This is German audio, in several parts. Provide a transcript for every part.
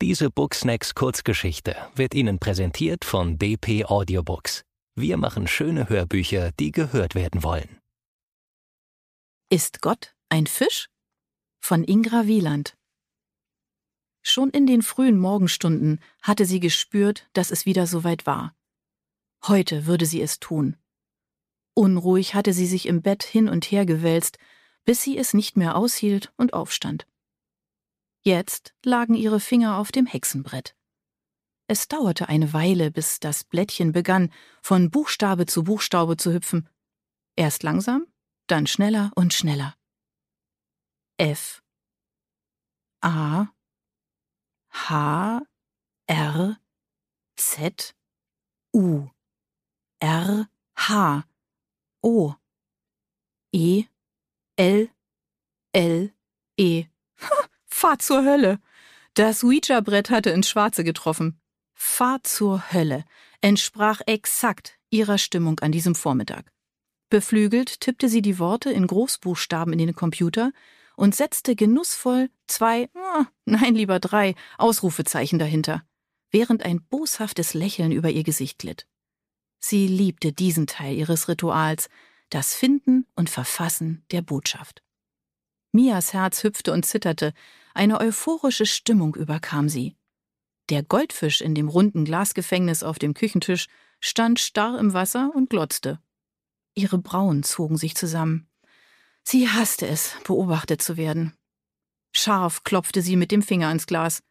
Diese Booksnacks Kurzgeschichte wird Ihnen präsentiert von DP Audiobooks. Wir machen schöne Hörbücher, die gehört werden wollen. Ist Gott ein Fisch? Von Ingra Wieland. Schon in den frühen Morgenstunden hatte sie gespürt, dass es wieder soweit war. Heute würde sie es tun. Unruhig hatte sie sich im Bett hin und her gewälzt, bis sie es nicht mehr aushielt und aufstand. Jetzt lagen ihre Finger auf dem Hexenbrett. Es dauerte eine Weile, bis das Blättchen begann, von Buchstabe zu Buchstabe zu hüpfen. Erst langsam, dann schneller und schneller. F. A. H. R. Z. U. R. H. O. E. L. L. E Fahr zur Hölle. Das Ouija-Brett hatte ins Schwarze getroffen. Fahr zur Hölle entsprach exakt ihrer Stimmung an diesem Vormittag. Beflügelt tippte sie die Worte in Großbuchstaben in den Computer und setzte genussvoll zwei, oh, nein, lieber drei Ausrufezeichen dahinter, während ein boshaftes Lächeln über ihr Gesicht glitt. Sie liebte diesen Teil ihres Rituals, das Finden und Verfassen der Botschaft. Mias Herz hüpfte und zitterte, eine euphorische Stimmung überkam sie. Der Goldfisch in dem runden Glasgefängnis auf dem Küchentisch stand starr im Wasser und glotzte. Ihre Brauen zogen sich zusammen. Sie hasste es, beobachtet zu werden. Scharf klopfte sie mit dem Finger ans Glas.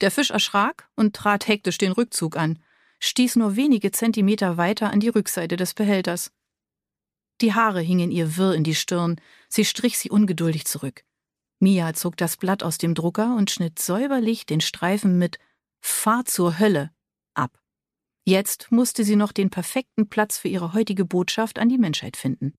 Der Fisch erschrak und trat hektisch den Rückzug an, stieß nur wenige Zentimeter weiter an die Rückseite des Behälters. Die Haare hingen ihr wirr in die Stirn, sie strich sie ungeduldig zurück. Mia zog das Blatt aus dem Drucker und schnitt säuberlich den Streifen mit Fahr zur Hölle ab. Jetzt musste sie noch den perfekten Platz für ihre heutige Botschaft an die Menschheit finden.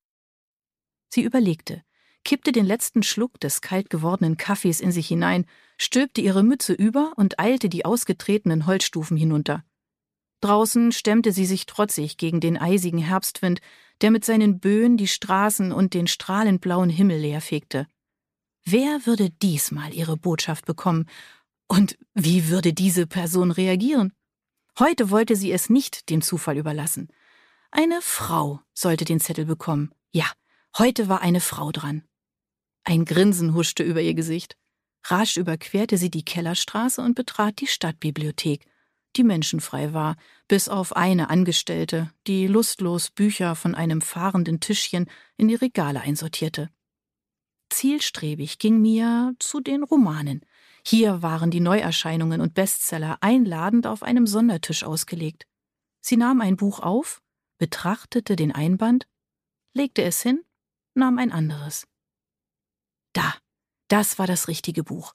Sie überlegte, kippte den letzten Schluck des kalt gewordenen Kaffees in sich hinein, stülpte ihre Mütze über und eilte die ausgetretenen Holzstufen hinunter. Draußen stemmte sie sich trotzig gegen den eisigen Herbstwind, der mit seinen Böen die Straßen und den strahlend blauen Himmel leerfegte. Wer würde diesmal ihre Botschaft bekommen? Und wie würde diese Person reagieren? Heute wollte sie es nicht dem Zufall überlassen. Eine Frau sollte den Zettel bekommen. Ja, heute war eine Frau dran. Ein Grinsen huschte über ihr Gesicht. Rasch überquerte sie die Kellerstraße und betrat die Stadtbibliothek, die menschenfrei war, bis auf eine Angestellte, die lustlos Bücher von einem fahrenden Tischchen in die Regale einsortierte. Zielstrebig ging Mia zu den Romanen. Hier waren die Neuerscheinungen und Bestseller einladend auf einem Sondertisch ausgelegt. Sie nahm ein Buch auf, betrachtete den Einband, legte es hin, nahm ein anderes. Da, das war das richtige Buch.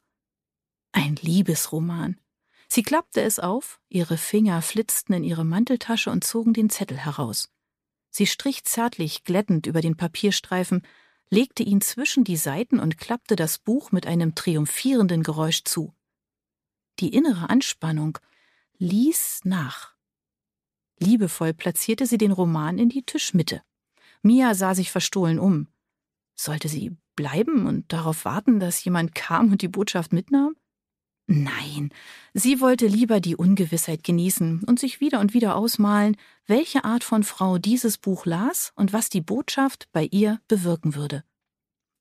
Ein Liebesroman. Sie klappte es auf, ihre Finger flitzten in ihre Manteltasche und zogen den Zettel heraus. Sie strich zärtlich glättend über den Papierstreifen, legte ihn zwischen die Seiten und klappte das Buch mit einem triumphierenden Geräusch zu. Die innere Anspannung ließ nach. Liebevoll platzierte sie den Roman in die Tischmitte. Mia sah sich verstohlen um. Sollte sie bleiben und darauf warten, dass jemand kam und die Botschaft mitnahm? Nein, sie wollte lieber die Ungewissheit genießen und sich wieder und wieder ausmalen, welche Art von Frau dieses Buch las und was die Botschaft bei ihr bewirken würde.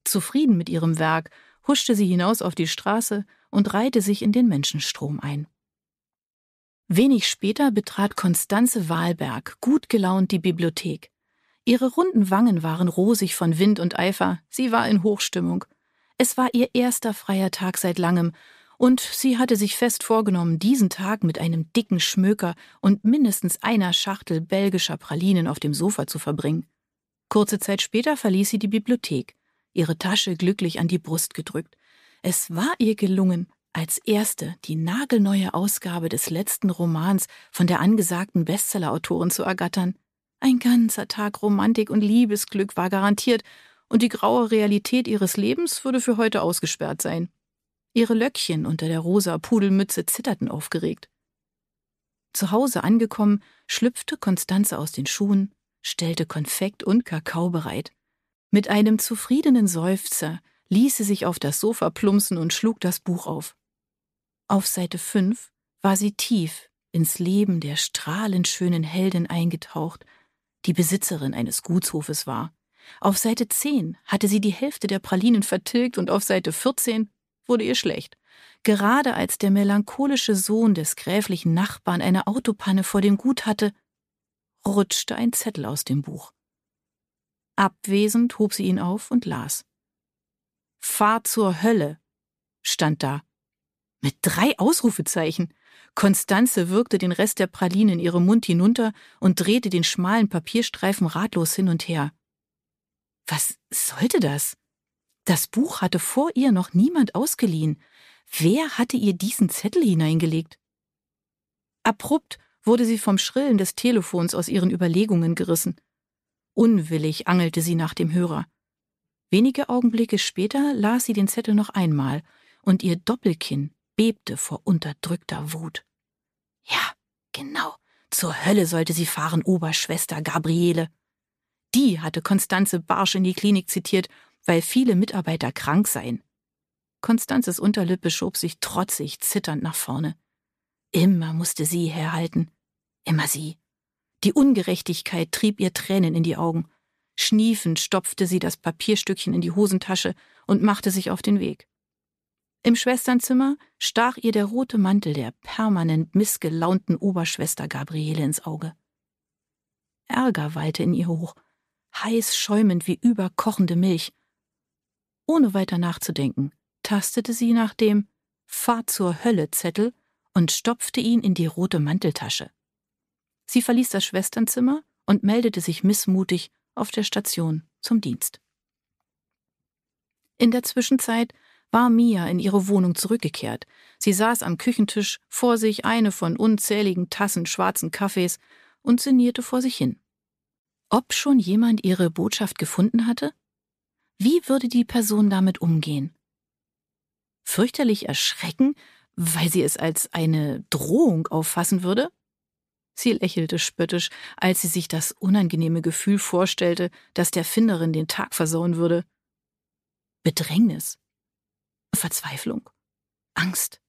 Zufrieden mit ihrem Werk huschte sie hinaus auf die Straße und reihte sich in den Menschenstrom ein. Wenig später betrat Konstanze Wahlberg gut gelaunt die Bibliothek. Ihre runden Wangen waren rosig von Wind und Eifer, sie war in Hochstimmung. Es war ihr erster freier Tag seit langem, und sie hatte sich fest vorgenommen, diesen Tag mit einem dicken Schmöker und mindestens einer Schachtel belgischer Pralinen auf dem Sofa zu verbringen. Kurze Zeit später verließ sie die Bibliothek, ihre Tasche glücklich an die Brust gedrückt. Es war ihr gelungen, als erste die nagelneue Ausgabe des letzten Romans von der angesagten Bestsellerautorin zu ergattern. Ein ganzer Tag Romantik und Liebesglück war garantiert, und die graue Realität ihres Lebens würde für heute ausgesperrt sein. Ihre Löckchen unter der rosa Pudelmütze zitterten aufgeregt. Zu Hause angekommen, schlüpfte Konstanze aus den Schuhen, stellte Konfekt und Kakao bereit. Mit einem zufriedenen Seufzer ließ sie sich auf das Sofa plumpsen und schlug das Buch auf. Auf Seite 5 war sie tief ins Leben der strahlend schönen Heldin eingetaucht, die Besitzerin eines Gutshofes war. Auf Seite 10 hatte sie die Hälfte der Pralinen vertilgt und auf Seite 14 wurde ihr schlecht. Gerade als der melancholische Sohn des gräflichen Nachbarn eine Autopanne vor dem Gut hatte, rutschte ein Zettel aus dem Buch. Abwesend hob sie ihn auf und las. Fahr zur Hölle, stand da. Mit drei Ausrufezeichen. Konstanze würgte den Rest der Praline in ihrem Mund hinunter und drehte den schmalen Papierstreifen ratlos hin und her. Was sollte das? Das Buch hatte vor ihr noch niemand ausgeliehen. Wer hatte ihr diesen Zettel hineingelegt? Abrupt wurde sie vom Schrillen des Telefons aus ihren Überlegungen gerissen. Unwillig angelte sie nach dem Hörer. Wenige Augenblicke später las sie den Zettel noch einmal, und ihr Doppelkinn bebte vor unterdrückter Wut. Ja, genau, zur Hölle sollte sie fahren, Oberschwester Gabriele. Die hatte Konstanze Barsch in die Klinik zitiert, weil viele Mitarbeiter krank seien. Konstanzes Unterlippe schob sich trotzig, zitternd nach vorne. Immer musste sie herhalten. Immer sie. Die Ungerechtigkeit trieb ihr Tränen in die Augen. Schniefend stopfte sie das Papierstückchen in die Hosentasche und machte sich auf den Weg. Im Schwesternzimmer stach ihr der rote Mantel der permanent missgelaunten Oberschwester Gabriele ins Auge. Ärger wallte in ihr hoch, heiß schäumend wie überkochende Milch. Ohne weiter nachzudenken, tastete sie nach dem Fahr zur Hölle Zettel und stopfte ihn in die rote Manteltasche. Sie verließ das Schwesternzimmer und meldete sich missmutig auf der Station zum Dienst. In der Zwischenzeit war Mia in ihre Wohnung zurückgekehrt. Sie saß am Küchentisch, vor sich eine von unzähligen Tassen schwarzen Kaffees und sinnierte vor sich hin. Ob schon jemand ihre Botschaft gefunden hatte? Wie würde die Person damit umgehen? Fürchterlich erschrecken, weil sie es als eine Drohung auffassen würde? Sie lächelte spöttisch, als sie sich das unangenehme Gefühl vorstellte, dass der Finderin den Tag versauen würde. Bedrängnis, Verzweiflung, Angst.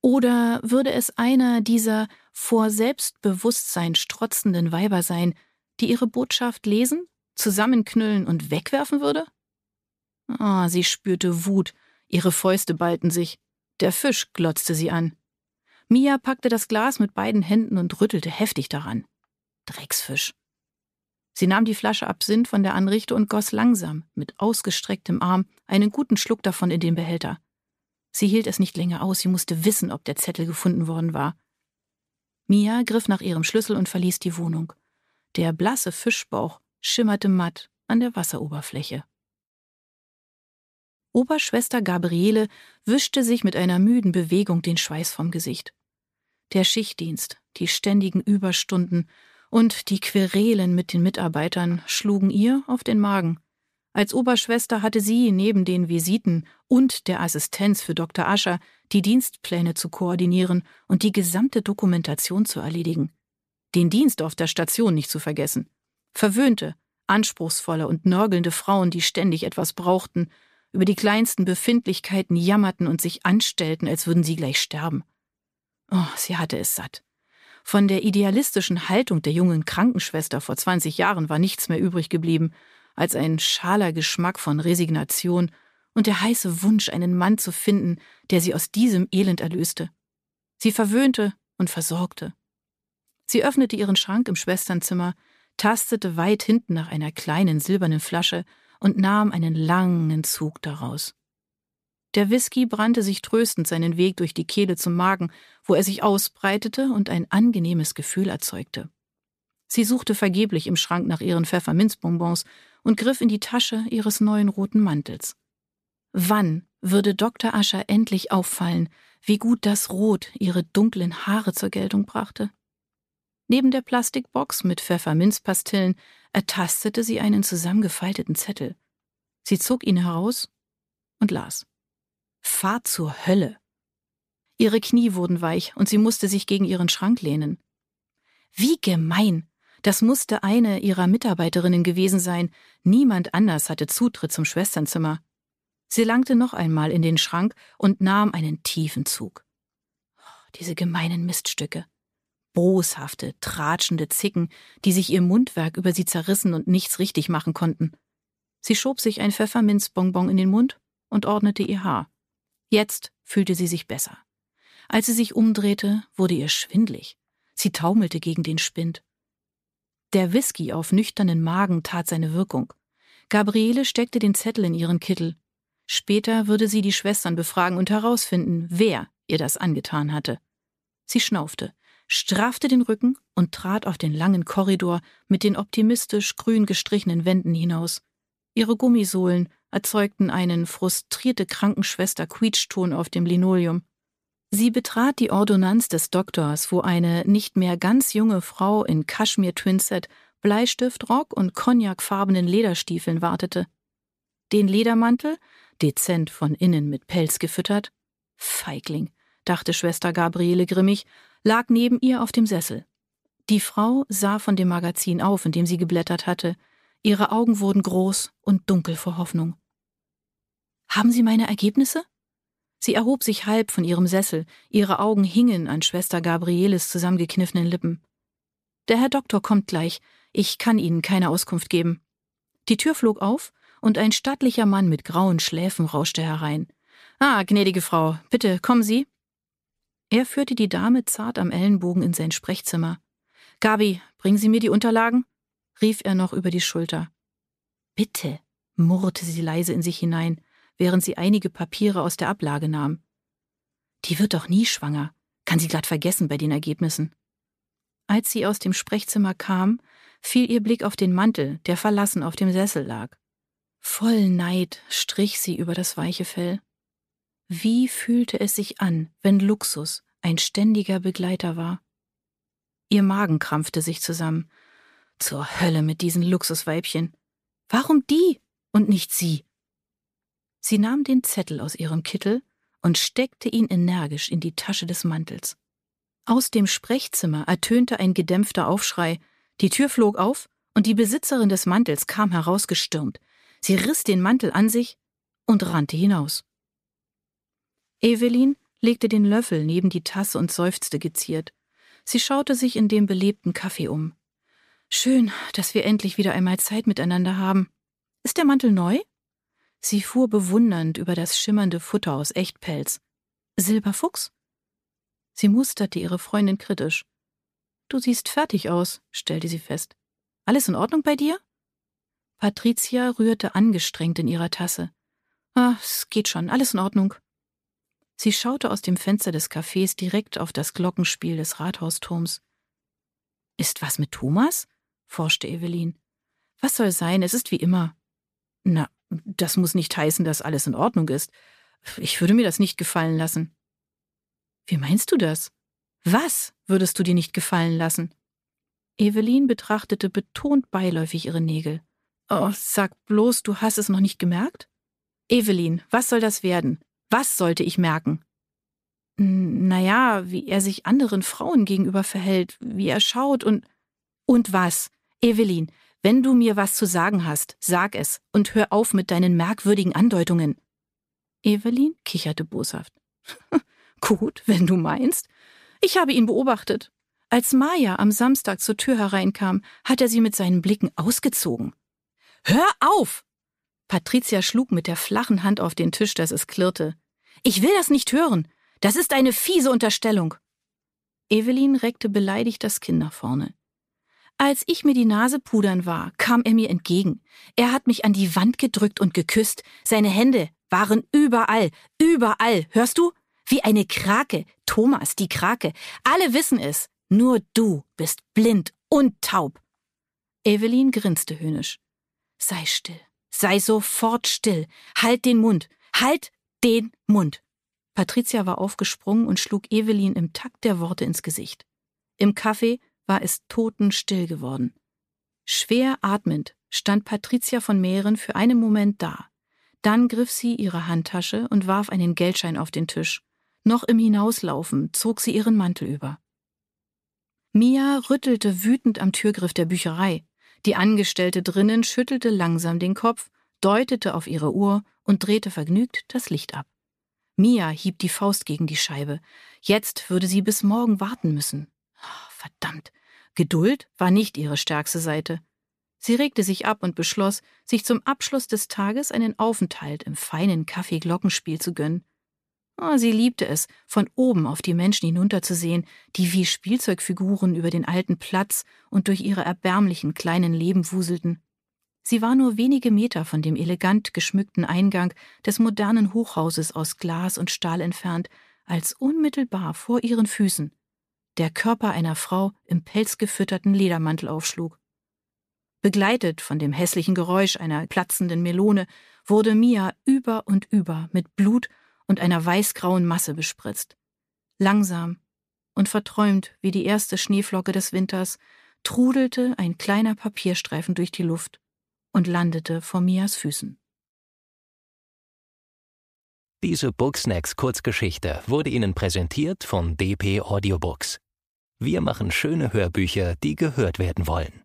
Oder würde es einer dieser vor Selbstbewusstsein strotzenden Weiber sein, die ihre Botschaft lesen, zusammenknüllen und wegwerfen würde? Ah, oh, sie spürte Wut, ihre Fäuste ballten sich. Der Fisch glotzte sie an. Mia packte das Glas mit beiden Händen und rüttelte heftig daran. Drecksfisch. Sie nahm die Flasche Absinth von der Anrichte und goss langsam, mit ausgestrecktem Arm, einen guten Schluck davon in den Behälter. Sie hielt es nicht länger aus, sie musste wissen, ob der Zettel gefunden worden war. Mia griff nach ihrem Schlüssel und verließ die Wohnung. Der blasse Fischbauch schimmerte matt an der Wasseroberfläche. Oberschwester Gabriele wischte sich mit einer müden Bewegung den Schweiß vom Gesicht. Der Schichtdienst, die ständigen Überstunden und die Querelen mit den Mitarbeitern schlugen ihr auf den Magen. Als Oberschwester hatte sie neben den Visiten und der Assistenz für Dr. Ascher die Dienstpläne zu koordinieren und die gesamte Dokumentation zu erledigen. Den Dienst auf der Station nicht zu vergessen. Verwöhnte, anspruchsvolle und nörgelnde Frauen, die ständig etwas brauchten, über die kleinsten Befindlichkeiten jammerten und sich anstellten, als würden sie gleich sterben. Oh, sie hatte es satt. Von der idealistischen Haltung der jungen Krankenschwester vor 20 Jahren war nichts mehr übrig geblieben, als ein schaler Geschmack von Resignation und der heiße Wunsch, einen Mann zu finden, der sie aus diesem Elend erlöste. Sie verwöhnte und versorgte. Sie öffnete ihren Schrank im Schwesternzimmer, tastete weit hinten nach einer kleinen silbernen Flasche und nahm einen langen Zug daraus. Der Whisky brannte sich tröstend seinen Weg durch die Kehle zum Magen, wo er sich ausbreitete und ein angenehmes Gefühl erzeugte. Sie suchte vergeblich im Schrank nach ihren Pfefferminzbonbons und griff in die Tasche ihres neuen roten Mantels. Wann würde Dr. Ascher endlich auffallen, wie gut das Rot ihre dunklen Haare zur Geltung brachte? Neben der Plastikbox mit Pfefferminzpastillen ertastete sie einen zusammengefalteten Zettel. Sie zog ihn heraus und las. Fahr zur Hölle. Ihre Knie wurden weich und sie musste sich gegen ihren Schrank lehnen. Wie gemein! Das musste eine ihrer Mitarbeiterinnen gewesen sein. Niemand anders hatte Zutritt zum Schwesternzimmer. Sie langte noch einmal in den Schrank und nahm einen tiefen Zug. diese gemeinen Miststücke. Boshafte, tratschende Zicken, die sich ihr Mundwerk über sie zerrissen und nichts richtig machen konnten. Sie schob sich ein Pfefferminzbonbon in den Mund und ordnete ihr Haar. Jetzt fühlte sie sich besser. Als sie sich umdrehte, wurde ihr schwindlig. Sie taumelte gegen den Spind. Der Whisky auf nüchternen Magen tat seine Wirkung. Gabriele steckte den Zettel in ihren Kittel. Später würde sie die Schwestern befragen und herausfinden, wer ihr das angetan hatte. Sie schnaufte, straffte den Rücken und trat auf den langen Korridor mit den optimistisch grün gestrichenen Wänden hinaus. Ihre Gummisohlen erzeugten einen frustrierte Krankenschwester Quietschton auf dem Linoleum. Sie betrat die Ordonnanz des Doktors, wo eine nicht mehr ganz junge Frau in Kaschmir-Twinset, Bleistiftrock und cognacfarbenen Lederstiefeln wartete. Den Ledermantel, dezent von innen mit Pelz gefüttert, Feigling, dachte Schwester Gabriele grimmig, lag neben ihr auf dem Sessel. Die Frau sah von dem Magazin auf, in dem sie geblättert hatte. Ihre Augen wurden groß und dunkel vor Hoffnung. Haben Sie meine Ergebnisse? Sie erhob sich halb von ihrem Sessel, ihre Augen hingen an Schwester Gabrieles zusammengekniffenen Lippen. Der Herr Doktor kommt gleich, ich kann Ihnen keine Auskunft geben. Die Tür flog auf, und ein stattlicher Mann mit grauen Schläfen rauschte herein. Ah, gnädige Frau, bitte, kommen Sie. Er führte die Dame zart am Ellenbogen in sein Sprechzimmer. Gabi, bringen Sie mir die Unterlagen? rief er noch über die Schulter. Bitte, murrte sie leise in sich hinein, während sie einige Papiere aus der Ablage nahm. Die wird doch nie schwanger, kann sie glatt vergessen bei den Ergebnissen. Als sie aus dem Sprechzimmer kam, fiel ihr Blick auf den Mantel, der verlassen auf dem Sessel lag. Voll Neid strich sie über das weiche Fell. Wie fühlte es sich an, wenn Luxus ein ständiger Begleiter war? Ihr Magen krampfte sich zusammen. Zur Hölle mit diesen Luxusweibchen. Warum die und nicht sie? Sie nahm den Zettel aus ihrem Kittel und steckte ihn energisch in die Tasche des Mantels. Aus dem Sprechzimmer ertönte ein gedämpfter Aufschrei, die Tür flog auf und die Besitzerin des Mantels kam herausgestürmt. Sie riss den Mantel an sich und rannte hinaus. Evelyn legte den Löffel neben die Tasse und seufzte geziert. Sie schaute sich in dem belebten Kaffee um. Schön, dass wir endlich wieder einmal Zeit miteinander haben. Ist der Mantel neu? Sie fuhr bewundernd über das schimmernde Futter aus Echtpelz. Silberfuchs? Sie musterte ihre Freundin kritisch. Du siehst fertig aus, stellte sie fest. Alles in Ordnung bei dir? Patricia rührte angestrengt in ihrer Tasse. Ah, es geht schon, alles in Ordnung. Sie schaute aus dem Fenster des Cafés direkt auf das Glockenspiel des Rathausturms. Ist was mit Thomas? forschte Evelyn. Was soll sein, es ist wie immer. Na, das muss nicht heißen, dass alles in Ordnung ist. Ich würde mir das nicht gefallen lassen. Wie meinst du das? Was würdest du dir nicht gefallen lassen? Evelyn betrachtete betont beiläufig ihre Nägel. Oh, sag bloß, du hast es noch nicht gemerkt? Evelyn, was soll das werden? Was sollte ich merken? Naja, wie er sich anderen Frauen gegenüber verhält, wie er schaut und. Und was? Evelyn, wenn du mir was zu sagen hast, sag es und hör auf mit deinen merkwürdigen Andeutungen. Evelyn kicherte boshaft. Gut, wenn du meinst. Ich habe ihn beobachtet. Als Maya am Samstag zur Tür hereinkam, hat er sie mit seinen Blicken ausgezogen. Hör auf! Patricia schlug mit der flachen Hand auf den Tisch, dass es klirrte. Ich will das nicht hören. Das ist eine fiese Unterstellung. Evelyn reckte beleidigt das Kinn nach vorne. Als ich mir die Nase pudern war, kam er mir entgegen. Er hat mich an die Wand gedrückt und geküsst. Seine Hände waren überall, überall. Hörst du? Wie eine Krake. Thomas, die Krake. Alle wissen es. Nur du bist blind und taub. Evelyn grinste höhnisch. Sei still. Sei sofort still. Halt den Mund. Halt den Mund. Patricia war aufgesprungen und schlug Evelyn im Takt der Worte ins Gesicht. Im Café war es totenstill geworden. Schwer atmend stand Patricia von Mehren für einen Moment da. Dann griff sie ihre Handtasche und warf einen Geldschein auf den Tisch. Noch im Hinauslaufen zog sie ihren Mantel über. Mia rüttelte wütend am Türgriff der Bücherei. Die Angestellte drinnen schüttelte langsam den Kopf, deutete auf ihre Uhr und drehte vergnügt das Licht ab. Mia hieb die Faust gegen die Scheibe. Jetzt würde sie bis morgen warten müssen. Oh, verdammt. Geduld war nicht ihre stärkste Seite. Sie regte sich ab und beschloss, sich zum Abschluss des Tages einen Aufenthalt im feinen Kaffeeglockenspiel zu gönnen. Oh, sie liebte es, von oben auf die Menschen hinunterzusehen, die wie Spielzeugfiguren über den alten Platz und durch ihre erbärmlichen kleinen Leben wuselten. Sie war nur wenige Meter von dem elegant geschmückten Eingang des modernen Hochhauses aus Glas und Stahl entfernt, als unmittelbar vor ihren Füßen der Körper einer Frau im pelzgefütterten Ledermantel aufschlug. Begleitet von dem hässlichen Geräusch einer platzenden Melone wurde Mia über und über mit Blut und einer weißgrauen Masse bespritzt. Langsam und verträumt wie die erste Schneeflocke des Winters trudelte ein kleiner Papierstreifen durch die Luft und landete vor Mias Füßen. Diese Booksnacks Kurzgeschichte wurde Ihnen präsentiert von DP Audiobooks. Wir machen schöne Hörbücher, die gehört werden wollen.